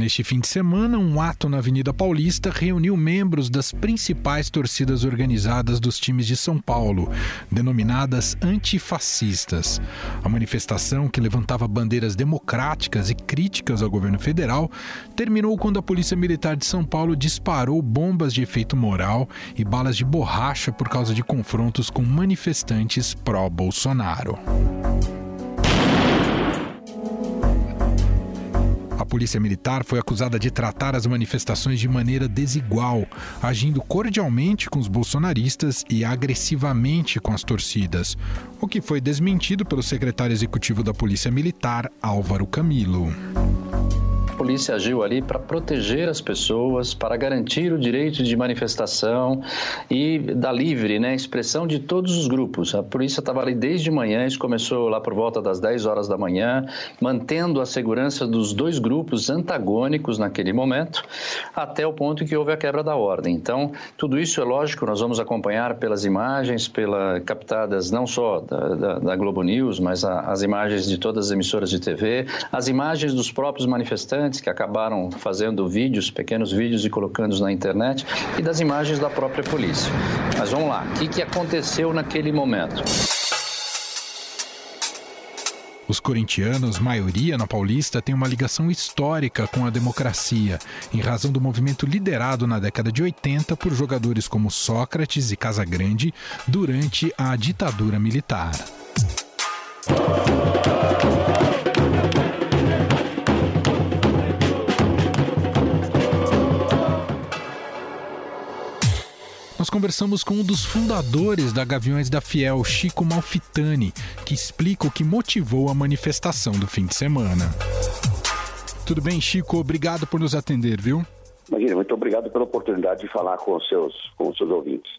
Neste fim de semana, um ato na Avenida Paulista reuniu membros das principais torcidas organizadas dos times de São Paulo, denominadas antifascistas. A manifestação, que levantava bandeiras democráticas e críticas ao governo federal, terminou quando a Polícia Militar de São Paulo disparou bombas de efeito moral e balas de borracha por causa de confrontos com manifestantes pró-Bolsonaro. Polícia militar foi acusada de tratar as manifestações de maneira desigual, agindo cordialmente com os bolsonaristas e agressivamente com as torcidas, o que foi desmentido pelo secretário executivo da Polícia Militar, Álvaro Camilo polícia agiu ali para proteger as pessoas, para garantir o direito de manifestação e da livre né, expressão de todos os grupos. A polícia estava ali desde manhã, isso começou lá por volta das 10 horas da manhã, mantendo a segurança dos dois grupos antagônicos naquele momento, até o ponto que houve a quebra da ordem. Então, tudo isso é lógico, nós vamos acompanhar pelas imagens, pela, captadas não só da, da, da Globo News, mas a, as imagens de todas as emissoras de TV, as imagens dos próprios manifestantes que acabaram fazendo vídeos, pequenos vídeos e colocando-os na internet, e das imagens da própria polícia. Mas vamos lá, o que, que aconteceu naquele momento? Os corintianos, maioria na Paulista, têm uma ligação histórica com a democracia, em razão do movimento liderado na década de 80 por jogadores como Sócrates e Casagrande durante a ditadura militar. Nós conversamos com um dos fundadores da Gaviões da Fiel, Chico Malfitani, que explica o que motivou a manifestação do fim de semana. Tudo bem, Chico? Obrigado por nos atender, viu? Imagina, muito obrigado pela oportunidade de falar com os seus, com os seus ouvintes.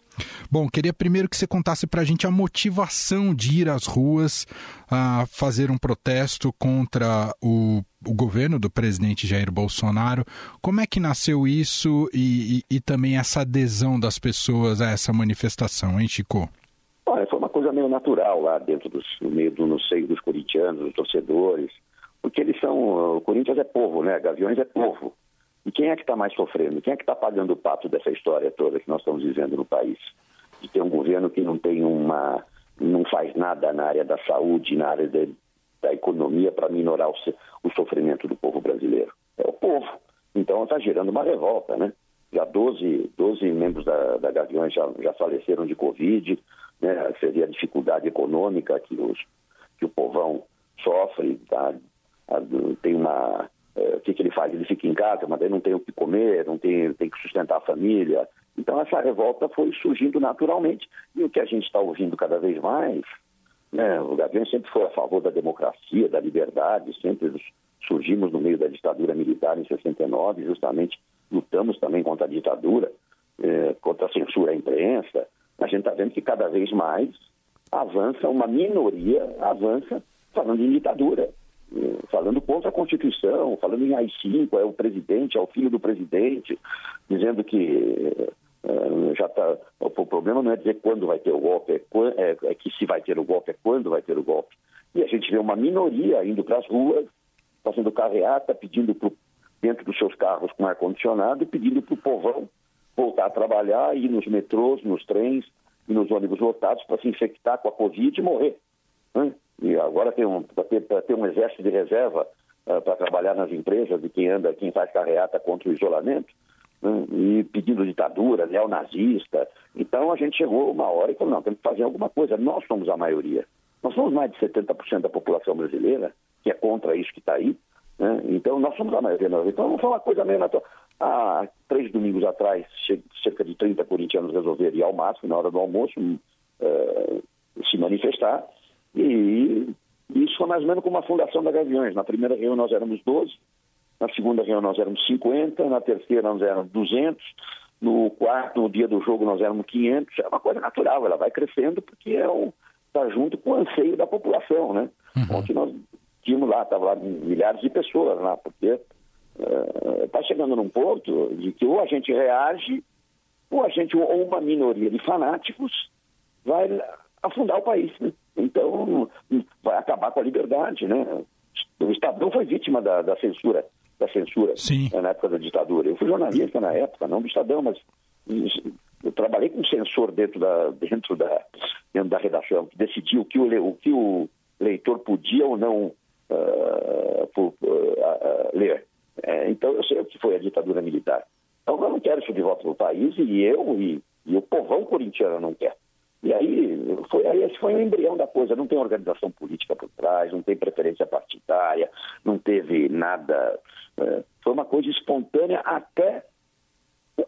Bom, queria primeiro que você contasse para a gente a motivação de ir às ruas a fazer um protesto contra o, o governo do presidente Jair Bolsonaro. Como é que nasceu isso e, e, e também essa adesão das pessoas a essa manifestação, hein, Chico? Olha, foi uma coisa meio natural lá dentro dos, no meio do no seio dos corintianos, dos torcedores, porque eles são, o Corinthians é povo, né? Gaviões é povo. E quem é que está mais sofrendo? Quem é que está pagando o pato dessa história toda que nós estamos vivendo no país? De ter um governo que não tem uma. não faz nada na área da saúde, na área de, da economia para minorar o, o, sofrimento do povo brasileiro. É o povo. Então está gerando uma revolta, né? Já 12, 12 membros da, da Gaviões já, já faleceram de Covid, né? Seria a dificuldade econômica que, os, que o povão sofre, tá? tem uma que, que, ele faz? Ele fica em casa, mas aí não tem o que comer, não tem, tem que sustentar a família. Então essa revolta foi surgindo naturalmente. E o que a gente está ouvindo cada vez mais, né, o Gavião sempre foi a favor da democracia, da liberdade, sempre surgimos no meio da ditadura militar em 69, justamente lutamos também contra a ditadura, é, contra a censura à imprensa. A gente está vendo que cada vez mais avança, uma minoria avança falando em ditadura falando contra a Constituição, falando em AI-5, é o presidente, é o filho do presidente, dizendo que é, já tá, o problema não é dizer quando vai ter o golpe, é, é, é, que se vai ter o golpe, é quando vai ter o golpe. E a gente vê uma minoria indo para as ruas, fazendo carreata, pedindo pro, dentro dos seus carros com ar-condicionado, pedindo para o povão voltar a trabalhar, ir nos metrôs, nos trens e nos ônibus lotados para se infectar com a Covid e morrer. Né? E agora tem um, para ter, ter, um exército de reserva uh, para trabalhar nas empresas de quem anda, quem faz carreata contra o isolamento, né? e pedindo ditadura, neonazista. Então a gente chegou uma hora e falou, não, temos que fazer alguma coisa. Nós somos a maioria. Nós somos mais de 70% da população brasileira, que é contra isso que está aí. Né? Então nós somos a maioria. Então não foi uma coisa meio natural. Há três domingos atrás, cerca de 30 corintianos resolveram ir ao máximo, na hora do almoço, uh, se manifestar. E isso foi mais ou menos como a fundação da Gaviões. Na primeira reunião nós éramos 12, na segunda reunião nós éramos 50, na terceira nós éramos 200, no quarto, no dia do jogo, nós éramos 500. É uma coisa natural, ela vai crescendo porque é um, tá junto com o anseio da população, né? Uhum. Ontem nós tínhamos lá, estavam lá milhares de pessoas lá, porque está uh, chegando num ponto de que ou a gente reage, ou a gente, ou uma minoria de fanáticos vai afundar o país, né? Então, vai acabar com a liberdade, né? O Estadão foi vítima da, da censura da censura né, na época da ditadura. Eu fui jornalista na época, não do Estadão, mas eu trabalhei com censor dentro da, dentro da, dentro da redação, que decidia o que o, o, que o leitor podia ou não uh, uh, uh, ler. É, então, eu sei o que foi a ditadura militar. Então, eu não quero isso de volta para o país e eu e, e o povão corintiano não quer. E aí, foi, aí esse foi o embrião da coisa. Não tem organização política por trás, não tem preferência partidária, não teve nada. É, foi uma coisa espontânea até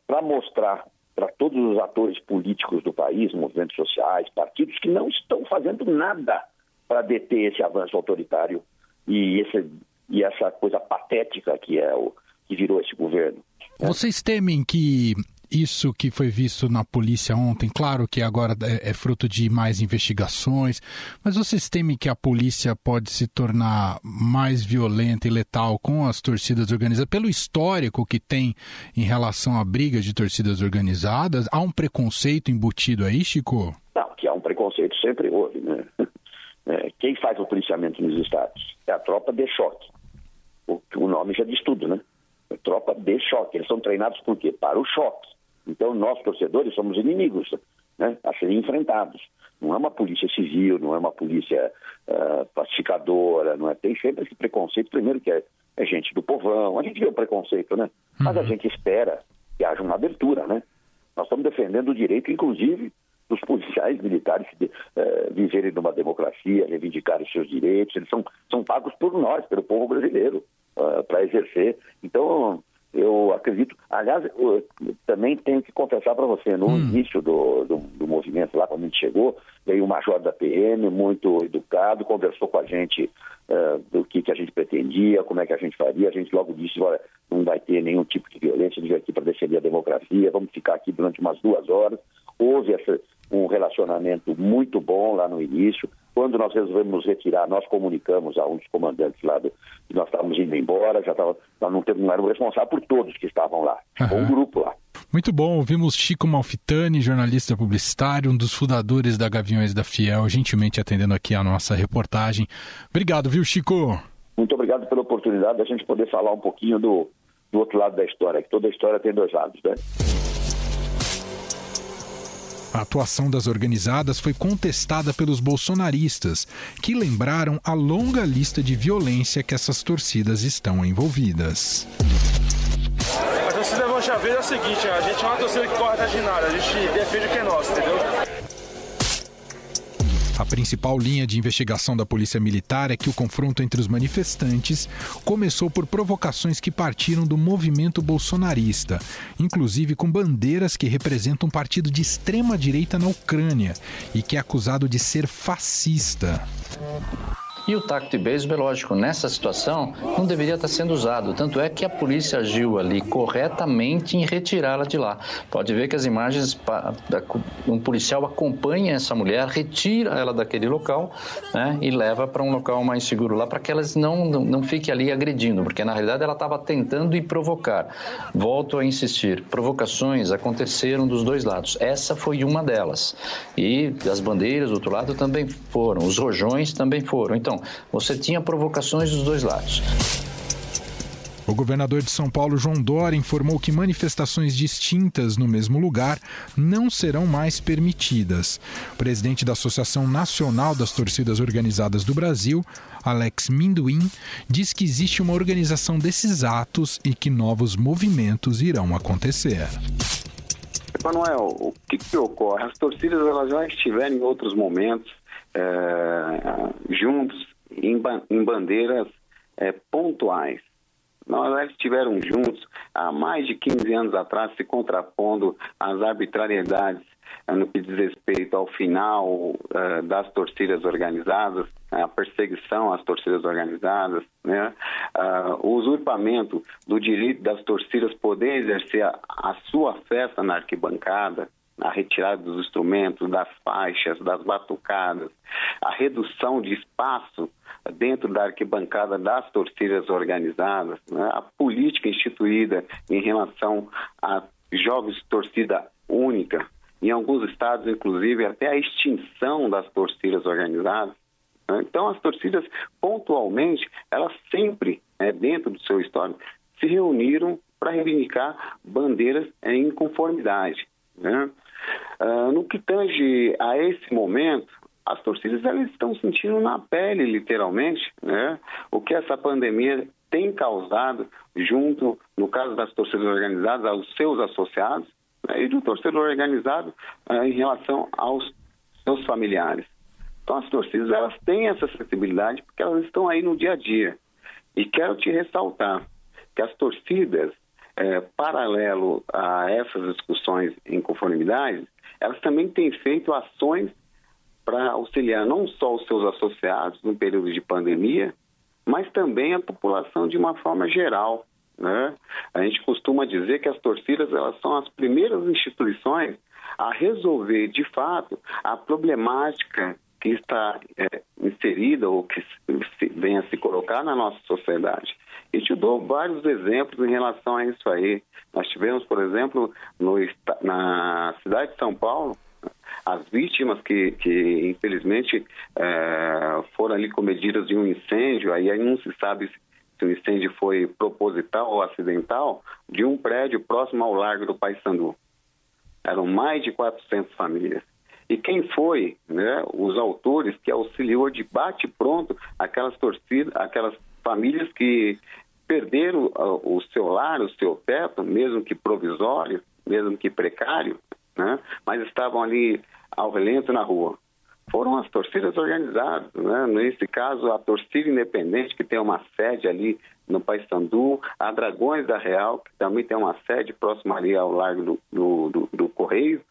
para mostrar para todos os atores políticos do país, movimentos sociais, partidos, que não estão fazendo nada para deter esse avanço autoritário e, esse, e essa coisa patética que é o que virou esse governo. Vocês temem que isso que foi visto na polícia ontem, claro que agora é, é, fruto de mais investigações, mas vocês temem que a polícia pode se tornar mais violenta e letal com as torcidas organizadas, pelo histórico que tem em relação à briga de torcidas organizadas? Há um preconceito embutido aí, Chico? Não, que há um preconceito sempre houve, né? É, quem faz o policiamento nos estados? É a tropa de choque. O, o nome já diz tudo, né? tropa de choque. Eles são treinados por quê? Para o choque. Então, nós, torcedores, somos inimigos né, a serem enfrentados. Não é uma polícia civil, não é uma polícia uh, pacificadora, não é? Tem sempre esse preconceito, primeiro que é, é gente do povão, a gente vê o preconceito, né? Mas a uhum. gente espera que haja uma abertura, né? Nós estamos defendendo o direito, inclusive, dos policiais militares de, uh, viverem numa democracia, reivindicarem seus direitos, eles são, são pagos por nós, pelo povo brasileiro, uh, para exercer. Então, eu acredito. Aliás, eu também tenho que confessar para você, no hum. início do, do, do, movimento, lá quando a gente chegou, veio o major da PM, muito educado, conversou com a gente uh, do que, que a gente pretendia, como é que a gente faria. A gente logo disse: olha, não vai ter nenhum tipo de violência, a gente veio aqui para defender a democracia, vamos ficar aqui durante umas duas horas. Houve essa, relacionamento muito bom lá no início. Quando nós resolvemos retirar, nós comunicamos a um dos comandantes lá do, que nós estávamos indo embora, já estava, nós não, temos, não éramos responsáveis por todos que estavam lá, uhum. um grupo lá. Muito bom, ouvimos Chico Malfitani, jornalista publicitário, um dos fundadores da Gaviões da Fiel, gentilmente atendendo aqui a nossa reportagem. Obrigado, viu, Chico? Muito obrigado pela oportunidade da gente poder falar um pouquinho do, do outro lado da história, que toda história tem dois lados, né? A atuação das organizadas foi contestada pelos bolsonaristas, que lembraram a longa lista de violência que essas torcidas estão envolvidas. A torcida Mancha Verde é o seguinte, a gente é uma torcida que corre atrás de a gente defende o que é nosso, entendeu? A principal linha de investigação da Polícia Militar é que o confronto entre os manifestantes começou por provocações que partiram do movimento bolsonarista, inclusive com bandeiras que representam um partido de extrema direita na Ucrânia e que é acusado de ser fascista. E o taco de beisebol, lógico, nessa situação não deveria estar sendo usado. Tanto é que a polícia agiu ali corretamente em retirá-la de lá. Pode ver que as imagens, um policial acompanha essa mulher, retira ela daquele local né, e leva para um local mais seguro lá para que elas não, não, não fiquem ali agredindo, porque na realidade ela estava tentando e provocar. Volto a insistir, provocações aconteceram dos dois lados. Essa foi uma delas. E as bandeiras do outro lado também foram, os rojões também foram. Então, então, você tinha provocações dos dois lados. O governador de São Paulo, João Dória, informou que manifestações distintas no mesmo lugar não serão mais permitidas. O presidente da Associação Nacional das Torcidas Organizadas do Brasil, Alex Minduim, diz que existe uma organização desses atos e que novos movimentos irão acontecer. Manuel, o que, que ocorre? As torcidas elas já estiveram em outros momentos é, juntos em, em bandeiras é, pontuais. Nós estiveram juntos há mais de 15 anos atrás, se contrapondo às arbitrariedades é, no que diz respeito ao final das torcidas organizadas, a perseguição às torcidas organizadas, né? uh, o usurpamento do direito das torcidas poder exercer a, a sua festa na arquibancada, a retirada dos instrumentos, das faixas, das batucadas, a redução de espaço dentro da arquibancada das torcidas organizadas, né? a política instituída em relação a jogos de torcida única, em alguns estados, inclusive, até a extinção das torcidas organizadas. Né? Então, as torcidas, pontualmente, elas sempre, né, dentro do seu histórico, se reuniram para reivindicar bandeiras em conformidade. Né? Uh, no que tange a esse momento, as torcidas elas estão sentindo na pele, literalmente, né? o que essa pandemia tem causado junto, no caso das torcidas organizadas, aos seus associados né? e do torcedor organizado uh, em relação aos seus familiares. Então as torcidas elas têm essa sensibilidade porque elas estão aí no dia a dia. E quero te ressaltar que as torcidas, é, paralelo a essas discussões em conformidade, elas também têm feito ações para auxiliar não só os seus associados no período de pandemia, mas também a população de uma forma geral. Né? A gente costuma dizer que as torcidas elas são as primeiras instituições a resolver de fato a problemática que está é, inserida ou que venha a se colocar na nossa sociedade. E te dou vários exemplos em relação a isso aí. Nós tivemos, por exemplo, no, na cidade de São Paulo, as vítimas que, que infelizmente é, foram ali comedidas de um incêndio, aí, aí não se sabe se, se o incêndio foi proposital ou acidental, de um prédio próximo ao Largo do Paissandu. Eram mais de 400 famílias. E quem foi né, os autores que auxiliou de bate-pronto aquelas torcidas, aquelas famílias que perderam o seu lar, o seu teto, mesmo que provisório, mesmo que precário, né, mas estavam ali ao relento na rua. Foram as torcidas organizadas, né? nesse caso a torcida independente, que tem uma sede ali no Paissandu, a Dragões da Real, que também tem uma sede próxima ali ao Largo do, do, do, do Correio,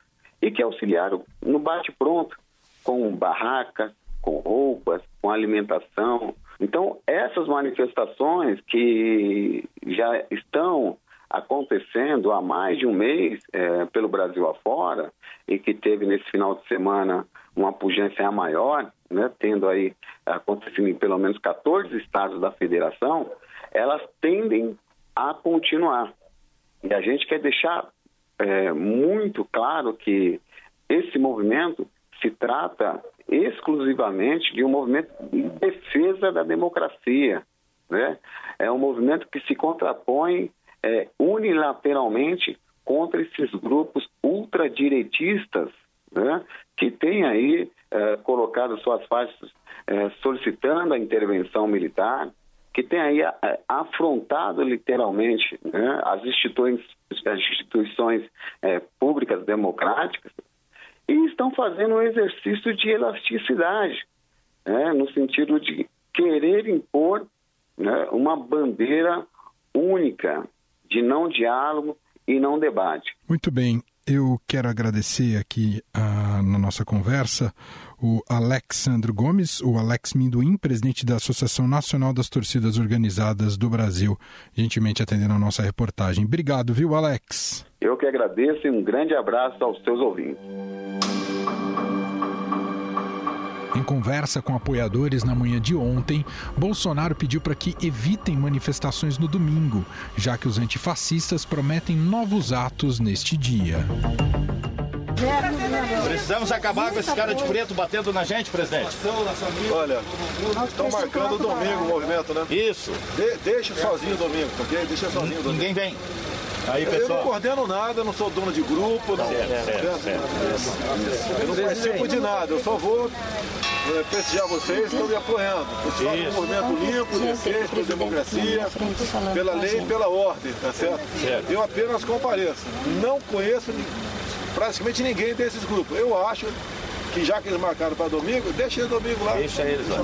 e que auxiliaram no bate-pronto, com barraca, com roupas, com alimentação. Então, essas manifestações que já estão acontecendo há mais de um mês é, pelo Brasil afora e que teve nesse final de semana uma pujança maior, né, tendo aí acontecido em pelo menos 14 estados da federação, elas tendem a continuar. E a gente quer deixar é, muito claro que esse movimento se trata exclusivamente de um movimento de defesa da democracia. Né? É um movimento que se contrapõe é, unilateralmente contra esses grupos ultradireitistas né? que têm aí é, colocado suas faixas é, solicitando a intervenção militar, que tem aí é, afrontado literalmente né, as instituições, as instituições é, públicas democráticas e estão fazendo um exercício de elasticidade, né, no sentido de querer impor né, uma bandeira única de não diálogo e não debate. Muito bem. Eu quero agradecer aqui uh, na nossa conversa o Alexandre Gomes, o Alex Minduim, presidente da Associação Nacional das Torcidas Organizadas do Brasil, gentilmente atendendo a nossa reportagem. Obrigado, viu, Alex? Eu que agradeço e um grande abraço aos seus ouvintes. Em conversa com apoiadores na manhã de ontem, Bolsonaro pediu para que evitem manifestações no domingo, já que os antifascistas prometem novos atos neste dia. Precisamos acabar com esse cara de preto batendo na gente, presidente. Olha, estão marcando domingo o movimento, né? Isso. De, deixa sozinho domingo, ok? Deixa sozinho domingo. Ninguém vem. Aí, pessoal. Eu não coordeno nada, eu não sou dono de grupo, não. Certo, certo, certo. Eu não participo de nada, eu só vou é, prestigiar vocês, estão me apoiando. Fazem um movimento limpo, decente, pela democracia, pela lei e pela ordem, tá certo? certo? Eu apenas compareço. Não conheço praticamente ninguém desses grupos. Eu acho que já que eles marcaram para domingo, deixa eles domingo lá. Deixa eles lá.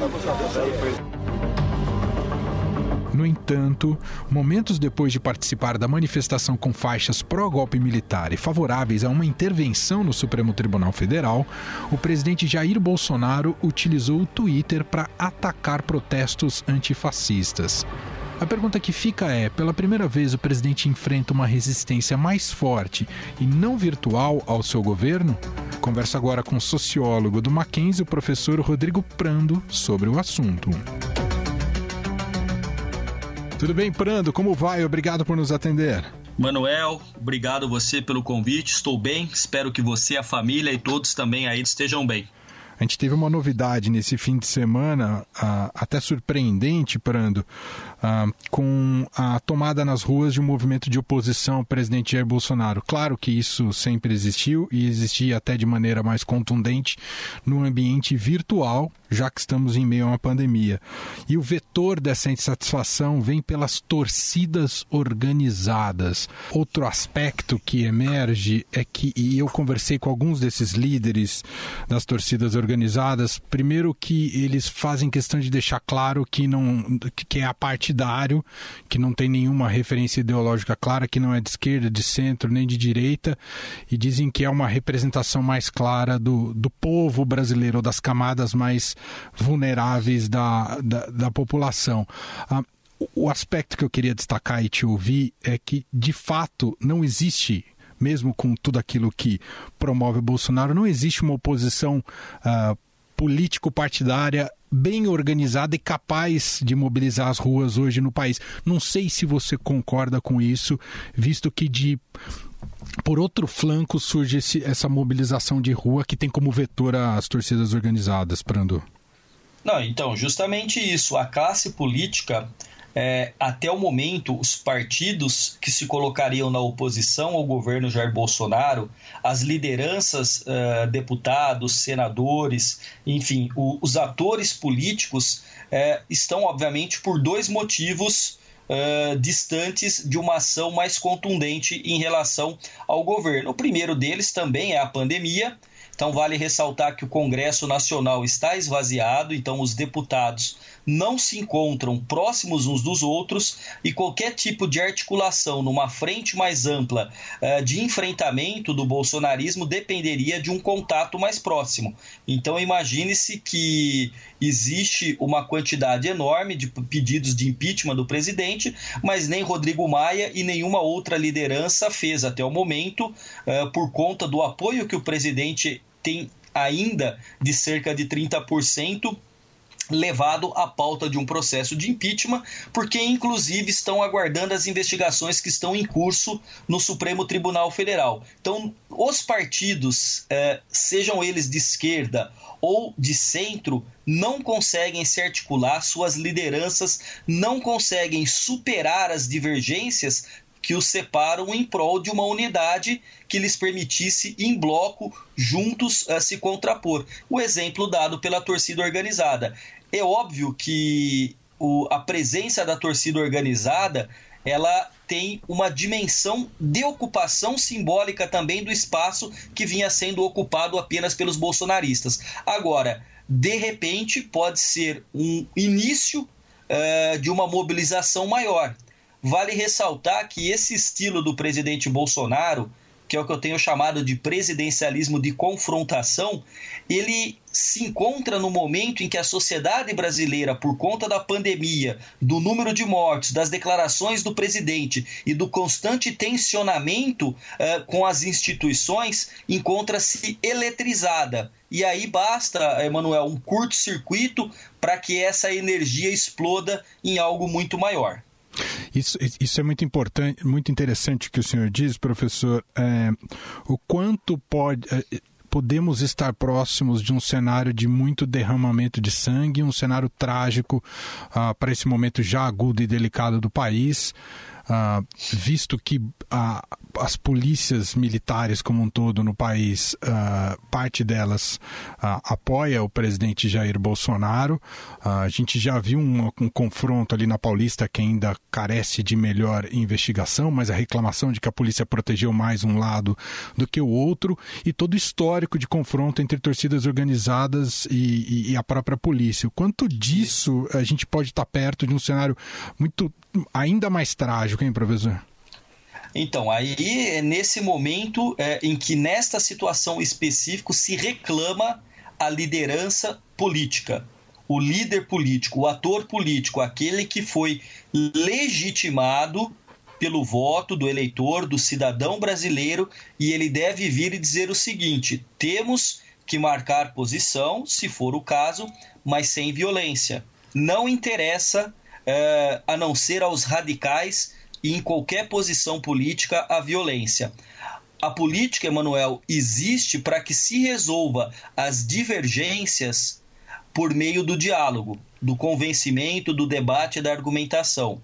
No entanto, momentos depois de participar da manifestação com faixas pró-golpe militar e favoráveis a uma intervenção no Supremo Tribunal Federal, o presidente Jair Bolsonaro utilizou o Twitter para atacar protestos antifascistas. A pergunta que fica é: pela primeira vez o presidente enfrenta uma resistência mais forte e não virtual ao seu governo? Converso agora com o sociólogo do Mackenzie, o professor Rodrigo Prando, sobre o assunto. Tudo bem, Prando? Como vai? Obrigado por nos atender. Manuel, obrigado você pelo convite. Estou bem. Espero que você, a família e todos também aí estejam bem. A gente teve uma novidade nesse fim de semana, uh, até surpreendente, Prando, uh, com a tomada nas ruas de um movimento de oposição ao presidente Jair Bolsonaro. Claro que isso sempre existiu e existia até de maneira mais contundente no ambiente virtual, já que estamos em meio a uma pandemia. E o vetor dessa insatisfação vem pelas torcidas organizadas. Outro aspecto que emerge é que, e eu conversei com alguns desses líderes das torcidas organizadas, primeiro que eles fazem questão de deixar claro que não que é apartidário, que não tem nenhuma referência ideológica clara, que não é de esquerda, de centro, nem de direita, e dizem que é uma representação mais clara do, do povo brasileiro, das camadas mais vulneráveis da, da, da população. Ah, o aspecto que eu queria destacar e te ouvir é que, de fato, não existe mesmo com tudo aquilo que promove Bolsonaro, não existe uma oposição uh, político-partidária bem organizada e capaz de mobilizar as ruas hoje no país. Não sei se você concorda com isso, visto que de por outro flanco surge esse, essa mobilização de rua que tem como vetor as torcidas organizadas, Prando. Não, então, justamente isso. A classe política é, até o momento, os partidos que se colocariam na oposição ao governo Jair Bolsonaro, as lideranças, uh, deputados, senadores, enfim, o, os atores políticos uh, estão, obviamente, por dois motivos. Uh, distantes de uma ação mais contundente em relação ao governo. O primeiro deles também é a pandemia, então, vale ressaltar que o Congresso Nacional está esvaziado, então, os deputados não se encontram próximos uns dos outros e qualquer tipo de articulação numa frente mais ampla uh, de enfrentamento do bolsonarismo dependeria de um contato mais próximo. Então, imagine-se que existe uma quantidade enorme de pedidos de impeachment do presidente, mas nem Rodrigo Maia e nenhuma outra liderança fez até o momento, uh, por conta do apoio que o presidente tem ainda de cerca de 30% levado à pauta de um processo de impeachment, porque inclusive estão aguardando as investigações que estão em curso no Supremo Tribunal Federal. Então, os partidos, eh, sejam eles de esquerda ou de centro, não conseguem se articular, suas lideranças não conseguem superar as divergências que os separam em prol de uma unidade que lhes permitisse, em bloco, juntos, uh, se contrapor. O exemplo dado pela torcida organizada. É óbvio que o, a presença da torcida organizada ela tem uma dimensão de ocupação simbólica também do espaço que vinha sendo ocupado apenas pelos bolsonaristas. Agora, de repente, pode ser um início uh, de uma mobilização maior. Vale ressaltar que esse estilo do presidente Bolsonaro, que é o que eu tenho chamado de presidencialismo de confrontação, ele se encontra no momento em que a sociedade brasileira, por conta da pandemia, do número de mortes, das declarações do presidente e do constante tensionamento uh, com as instituições, encontra-se eletrizada. E aí basta, Emanuel, um curto-circuito para que essa energia exploda em algo muito maior. Isso, isso é muito importante, muito interessante que o senhor diz, professor. É, o quanto pode. É, podemos estar próximos de um cenário de muito derramamento de sangue, um cenário trágico ah, para esse momento já agudo e delicado do país. Uh, visto que uh, as polícias militares como um todo no país, uh, parte delas apoia o presidente Jair Bolsonaro. a gente já viu um, um, confronto ali na Paulista que ainda carece de melhor investigação, mas a reclamação de que a polícia protegeu mais um lado do que o outro e todo o histórico de confronto entre torcidas organizadas e, e, e a própria polícia. O quanto disso a gente pode estar perto de um cenário muito ainda mais trágico, hein, professor? Então, aí é nesse momento é, em que nesta situação específica se reclama a liderança política, o líder político, o ator político, aquele que foi legitimado pelo voto do eleitor, do cidadão brasileiro, e ele deve vir e dizer o seguinte: temos que marcar posição, se for o caso, mas sem violência. Não interessa é, a não ser aos radicais e em qualquer posição política a violência. A política, Emanuel, existe para que se resolva as divergências por meio do diálogo, do convencimento, do debate e da argumentação.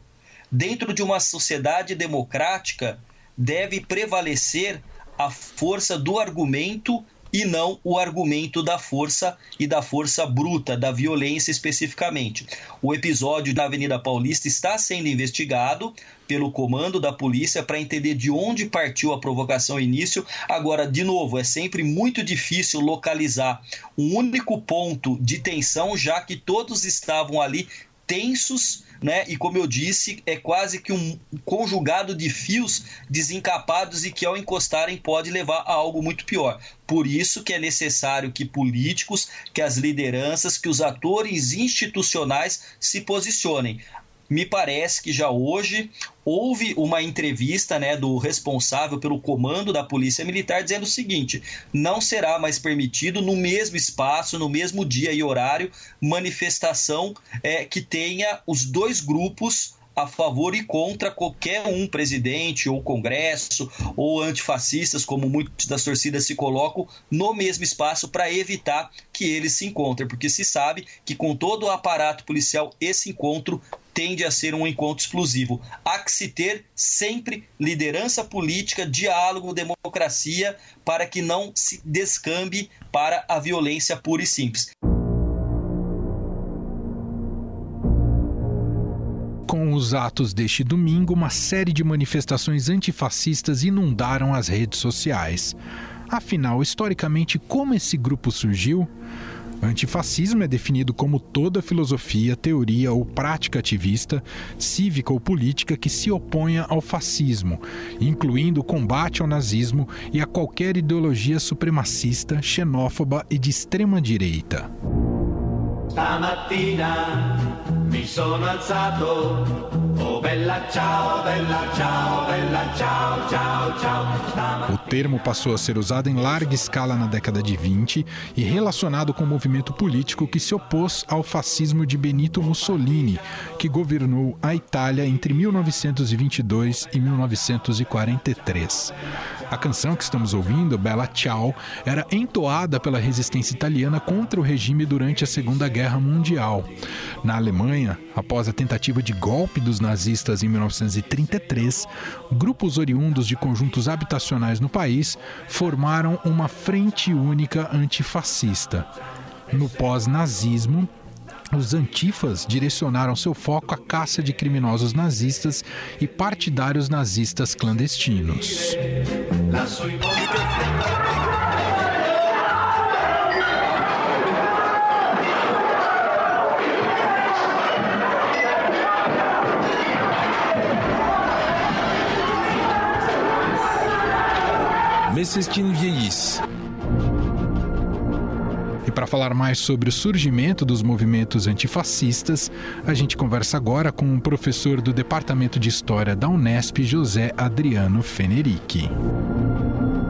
Dentro de uma sociedade democrática, deve prevalecer a força do argumento e não o argumento da força e da força bruta, da violência especificamente. O episódio da Avenida Paulista está sendo investigado pelo comando da polícia para entender de onde partiu a provocação início. Agora, de novo, é sempre muito difícil localizar um único ponto de tensão, já que todos estavam ali tensos né? E como eu disse, é quase que um conjugado de fios desencapados e que ao encostarem pode levar a algo muito pior. Por isso que é necessário que políticos, que as lideranças, que os atores institucionais se posicionem me parece que já hoje houve uma entrevista né, do responsável pelo comando da Polícia Militar dizendo o seguinte: não será mais permitido no mesmo espaço, no mesmo dia e horário, manifestação é, que tenha os dois grupos a favor e contra qualquer um presidente ou congresso ou antifascistas, como muitas das torcidas se colocam, no mesmo espaço para evitar que eles se encontrem, porque se sabe que com todo o aparato policial esse encontro tende a ser um encontro explosivo. Há que se ter sempre liderança política, diálogo, democracia, para que não se descambe para a violência pura e simples. Com os atos deste domingo, uma série de manifestações antifascistas inundaram as redes sociais. Afinal, historicamente, como esse grupo surgiu? Antifascismo é definido como toda filosofia, teoria ou prática ativista, cívica ou política que se oponha ao fascismo, incluindo o combate ao nazismo e a qualquer ideologia supremacista, xenófoba e de extrema direita. Mi sono alzato, O termo passou a ser usado em larga escala na década de 20 e relacionado com o movimento político que se opôs ao fascismo de Benito Mussolini, que governou a Itália entre 1922 e 1943. A canção que estamos ouvindo, Bella Ciao, era entoada pela resistência italiana contra o regime durante a Segunda Guerra Mundial. Na Alemanha, após a tentativa de golpe dos nazistas em 1933, grupos oriundos de conjuntos habitacionais no país formaram uma frente única antifascista. No pós-nazismo, os antifas direcionaram seu foco à caça de criminosos nazistas e partidários nazistas clandestinos. Mais c'est vieillissent para falar mais sobre o surgimento dos movimentos antifascistas, a gente conversa agora com o professor do Departamento de História da Unesp, José Adriano Fenerick.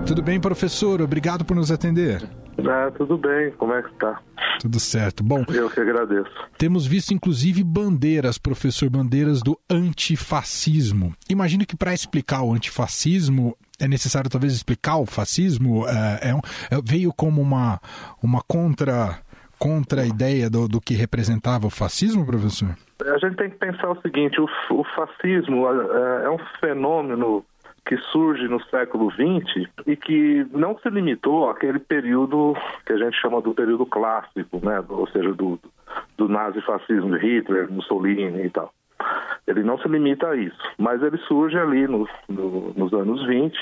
Tudo bem, professor? Obrigado por nos atender. Ah, tudo bem. Como é que está? Tudo certo. Bom, eu que agradeço. Temos visto inclusive bandeiras, professor, bandeiras do antifascismo. Imagino que para explicar o antifascismo é necessário talvez explicar o fascismo. É, é, é veio como uma, uma contra contra a ideia do, do que representava o fascismo, professor? A gente tem que pensar o seguinte: o, o fascismo é, é um fenômeno que surge no século XX e que não se limitou àquele período que a gente chama do período clássico, né? ou seja, do, do nazifascismo de Hitler, Mussolini e tal. Ele não se limita a isso, mas ele surge ali no, no, nos anos 20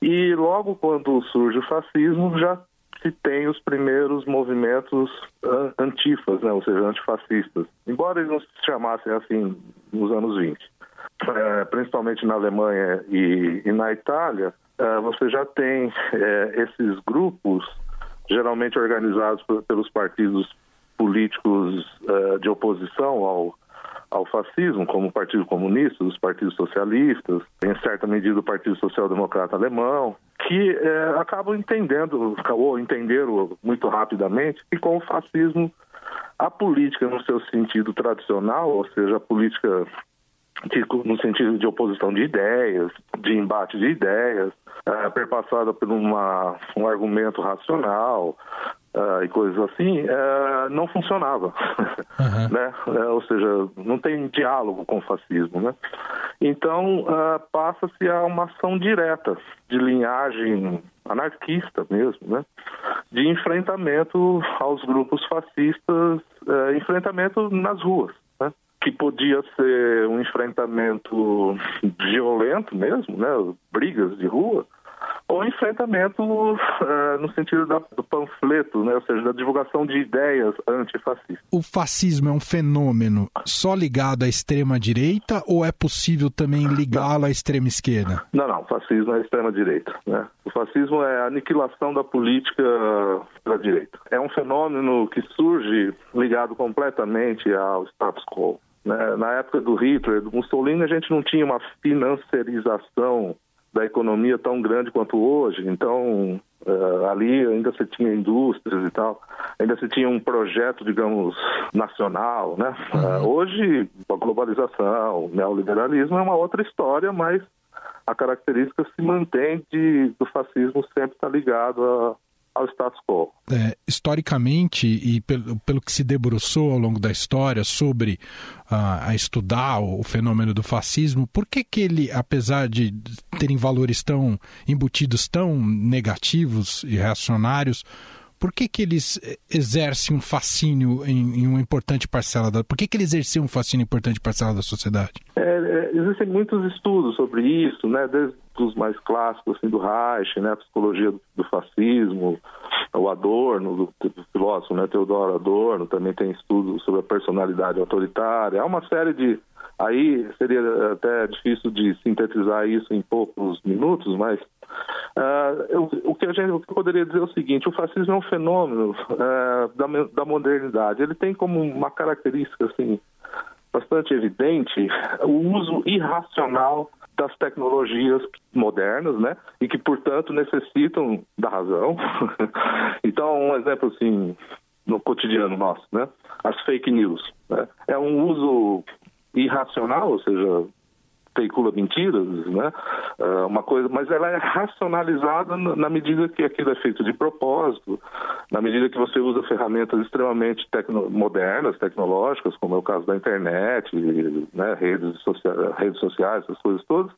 e logo quando surge o fascismo já se tem os primeiros movimentos antifas, né? ou seja, antifascistas, embora eles não se chamassem assim nos anos 20. É, principalmente na Alemanha e, e na Itália, é, você já tem é, esses grupos, geralmente organizados pelos partidos políticos é, de oposição ao, ao fascismo, como o Partido Comunista, os partidos socialistas, em certa medida o Partido Social Democrata Alemão, que é, acabam entendendo, ou entenderam muito rapidamente, que com o fascismo a política no seu sentido tradicional, ou seja, a política no sentido de oposição de ideias, de embate de ideias, é, perpassada por uma, um argumento racional uh, e coisas assim, uh, não funcionava. Uhum. né? Uh, ou seja, não tem diálogo com o fascismo. Né? Então, passa-se a uma ação direta de linhagem anarquista mesmo, né? de enfrentamento aos grupos fascistas, enfrentamento nas ruas né? que podia ser um enfrentamento violento mesmo, né? brigas de rua, ou enfrentamento uh, no sentido da, do panfleto, né? ou seja, da divulgação de ideias antifascistas. O fascismo é um fenômeno só ligado à extrema-direita ou é possível também ligá-lo à extrema-esquerda? Não, não, o fascismo é extrema-direita. Né? O fascismo é a aniquilação da política da direita. É um fenômeno que surge ligado completamente ao status quo. Né? Na época do Hitler, do Mussolini, a gente não tinha uma financiarização da economia tão grande quanto hoje. Então, uh, ali ainda se tinha indústrias e tal, ainda se tinha um projeto, digamos, nacional, né? Uh, hoje, a globalização, o neoliberalismo é uma outra história, mas a característica se mantém de, do fascismo sempre estar ligado a, ao status quo. É, historicamente, e pelo, pelo que se debruçou ao longo da história sobre uh, a estudar o, o, fenômeno do fascismo, por que, que ele, apesar de terem valores tão embutidos, tão negativos e reacionários, por que, que eles exercem um fascínio em, em, uma importante parcela da... Por que, que ele exerceu um fascínio importante parcela da sociedade? É, é, existem muitos estudos sobre isso, né? Desde os mais clássicos, assim, do Reich, né? A psicologia do, do fascismo, o Adorno, do, do filósofo, né? Teodoro Adorno, também tem estudos sobre a personalidade autoritária. Há uma série de Aí seria até difícil de sintetizar isso em poucos minutos, mas uh, eu, o, que a gente, o que eu poderia dizer é o seguinte: o fascismo é um fenômeno uh, da, da modernidade. Ele tem como uma característica assim bastante evidente o uso irracional das tecnologias modernas, né? E que, portanto, necessitam da razão. então, um exemplo assim no cotidiano nosso, né? As fake news. Né? É um uso irracional, ou seja, veicula mentiras, né? É uma coisa, mas ela é racionalizada na medida que aquilo é feito de propósito, na medida que você usa ferramentas extremamente tecno modernas, tecnológicas, como é o caso da internet, né? redes, sociais, redes sociais, essas coisas todas.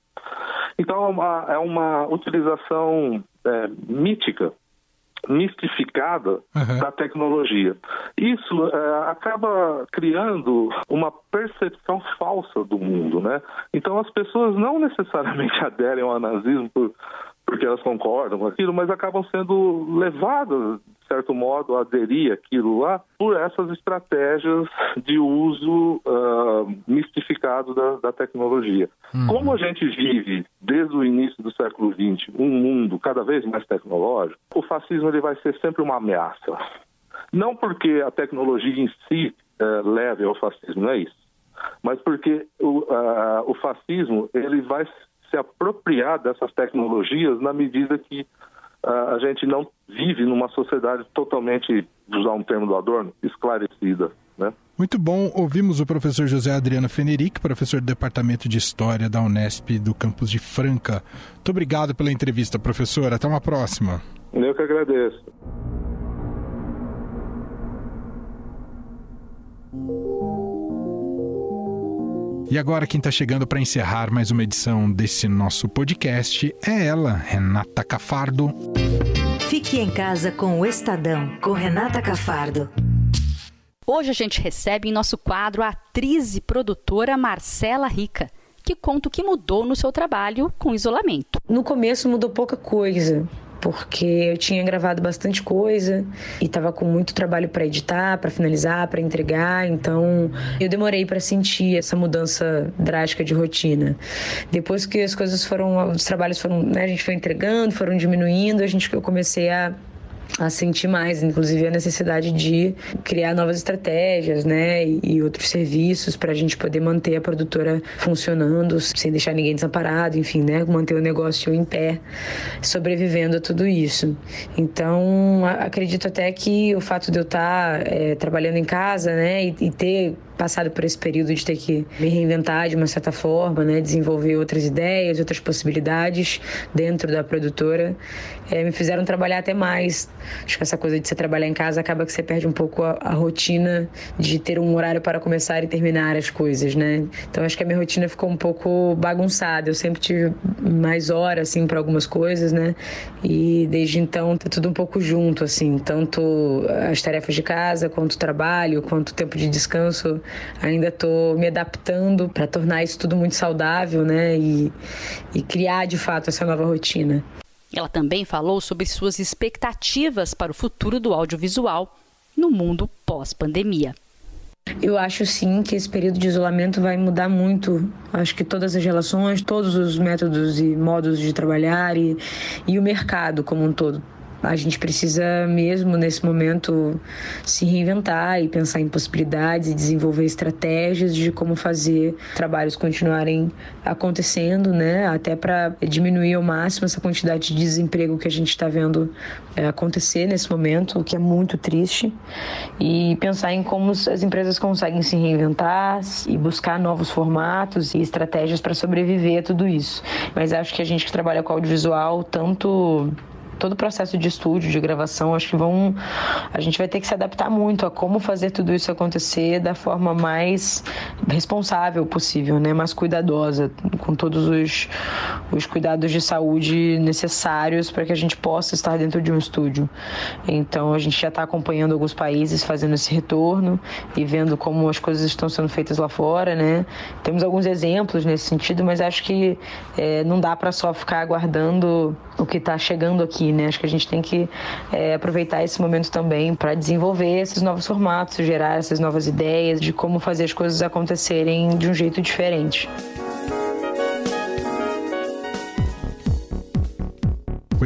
Então é uma, é uma utilização é, mítica mistificada uhum. da tecnologia. Isso é, acaba criando uma percepção falsa do mundo, né? Então as pessoas não necessariamente aderem ao nazismo por, porque elas concordam com aquilo, mas acabam sendo levadas, de certo modo, a aderir aquilo lá por essas estratégias de uso uh, mistificado da, da tecnologia. Uhum. Como a gente vive, desde o início do século XX, um mundo cada vez mais tecnológico, o fascismo ele vai ser sempre uma ameaça. Não porque a tecnologia em si uh, leve ao fascismo, não é isso mas porque o, uh, o fascismo ele vai se apropriar dessas tecnologias na medida que uh, a gente não vive numa sociedade totalmente, usar um termo do Adorno, esclarecida. Né? Muito bom. Ouvimos o professor José Adriano Feneric, professor do Departamento de História da Unesp do campus de Franca. Muito obrigado pela entrevista, professor. Até uma próxima. Eu que agradeço. E agora quem está chegando para encerrar mais uma edição desse nosso podcast é ela, Renata Cafardo. Fique em casa com o Estadão, com Renata Cafardo. Hoje a gente recebe em nosso quadro a atriz e produtora Marcela Rica, que conta o que mudou no seu trabalho com isolamento. No começo mudou pouca coisa porque eu tinha gravado bastante coisa e estava com muito trabalho para editar, para finalizar, para entregar, então eu demorei para sentir essa mudança drástica de rotina. Depois que as coisas foram, os trabalhos foram, né, a gente foi entregando, foram diminuindo, a gente eu comecei a a sentir mais, inclusive a necessidade de criar novas estratégias, né, e outros serviços para a gente poder manter a produtora funcionando sem deixar ninguém desamparado, enfim, né, manter o negócio em pé, sobrevivendo a tudo isso. Então, acredito até que o fato de eu estar é, trabalhando em casa, né, e, e ter passado por esse período de ter que me reinventar de uma certa forma, né, desenvolver outras ideias, outras possibilidades dentro da produtora, é, me fizeram trabalhar até mais. Acho que essa coisa de você trabalhar em casa acaba que você perde um pouco a, a rotina de ter um horário para começar e terminar as coisas, né? Então acho que a minha rotina ficou um pouco bagunçada. Eu sempre tive mais horas assim para algumas coisas, né? E desde então tá tudo um pouco junto, assim, tanto as tarefas de casa quanto o trabalho, quanto o tempo de descanso ainda estou me adaptando para tornar isso tudo muito saudável, né? E, e criar de fato essa nova rotina. Ela também falou sobre suas expectativas para o futuro do audiovisual no mundo pós-pandemia. Eu acho sim que esse período de isolamento vai mudar muito. Acho que todas as relações, todos os métodos e modos de trabalhar e, e o mercado como um todo a gente precisa mesmo nesse momento se reinventar e pensar em possibilidades e desenvolver estratégias de como fazer trabalhos continuarem acontecendo, né? Até para diminuir ao máximo essa quantidade de desemprego que a gente está vendo é, acontecer nesse momento, o que é muito triste, e pensar em como as empresas conseguem se reinventar e buscar novos formatos e estratégias para sobreviver a tudo isso. Mas acho que a gente que trabalha com audiovisual, tanto todo o processo de estúdio, de gravação, acho que vão. A gente vai ter que se adaptar muito a como fazer tudo isso acontecer da forma mais responsável possível, né? Mais cuidadosa, com todos os, os cuidados de saúde necessários para que a gente possa estar dentro de um estúdio. Então a gente já está acompanhando alguns países fazendo esse retorno e vendo como as coisas estão sendo feitas lá fora, né? Temos alguns exemplos nesse sentido, mas acho que é, não dá para só ficar aguardando o que está chegando aqui né? Acho que a gente tem que é, aproveitar esse momento também para desenvolver esses novos formatos, gerar essas novas ideias de como fazer as coisas acontecerem de um jeito diferente.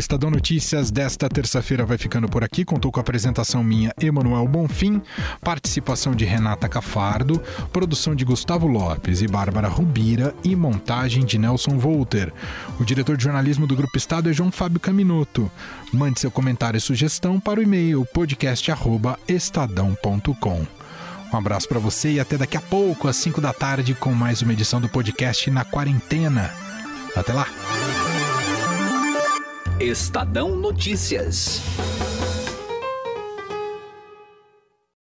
Estadão Notícias desta terça-feira vai ficando por aqui. Contou com a apresentação minha, Emanuel Bonfim, participação de Renata Cafardo, produção de Gustavo Lopes e Bárbara Rubira e montagem de Nelson Volter. O diretor de jornalismo do Grupo Estado é João Fábio Caminoto. Mande seu comentário e sugestão para o e-mail podcast@estadão.com. Um abraço para você e até daqui a pouco, às 5 da tarde, com mais uma edição do podcast Na Quarentena. Até lá! Estadão Notícias.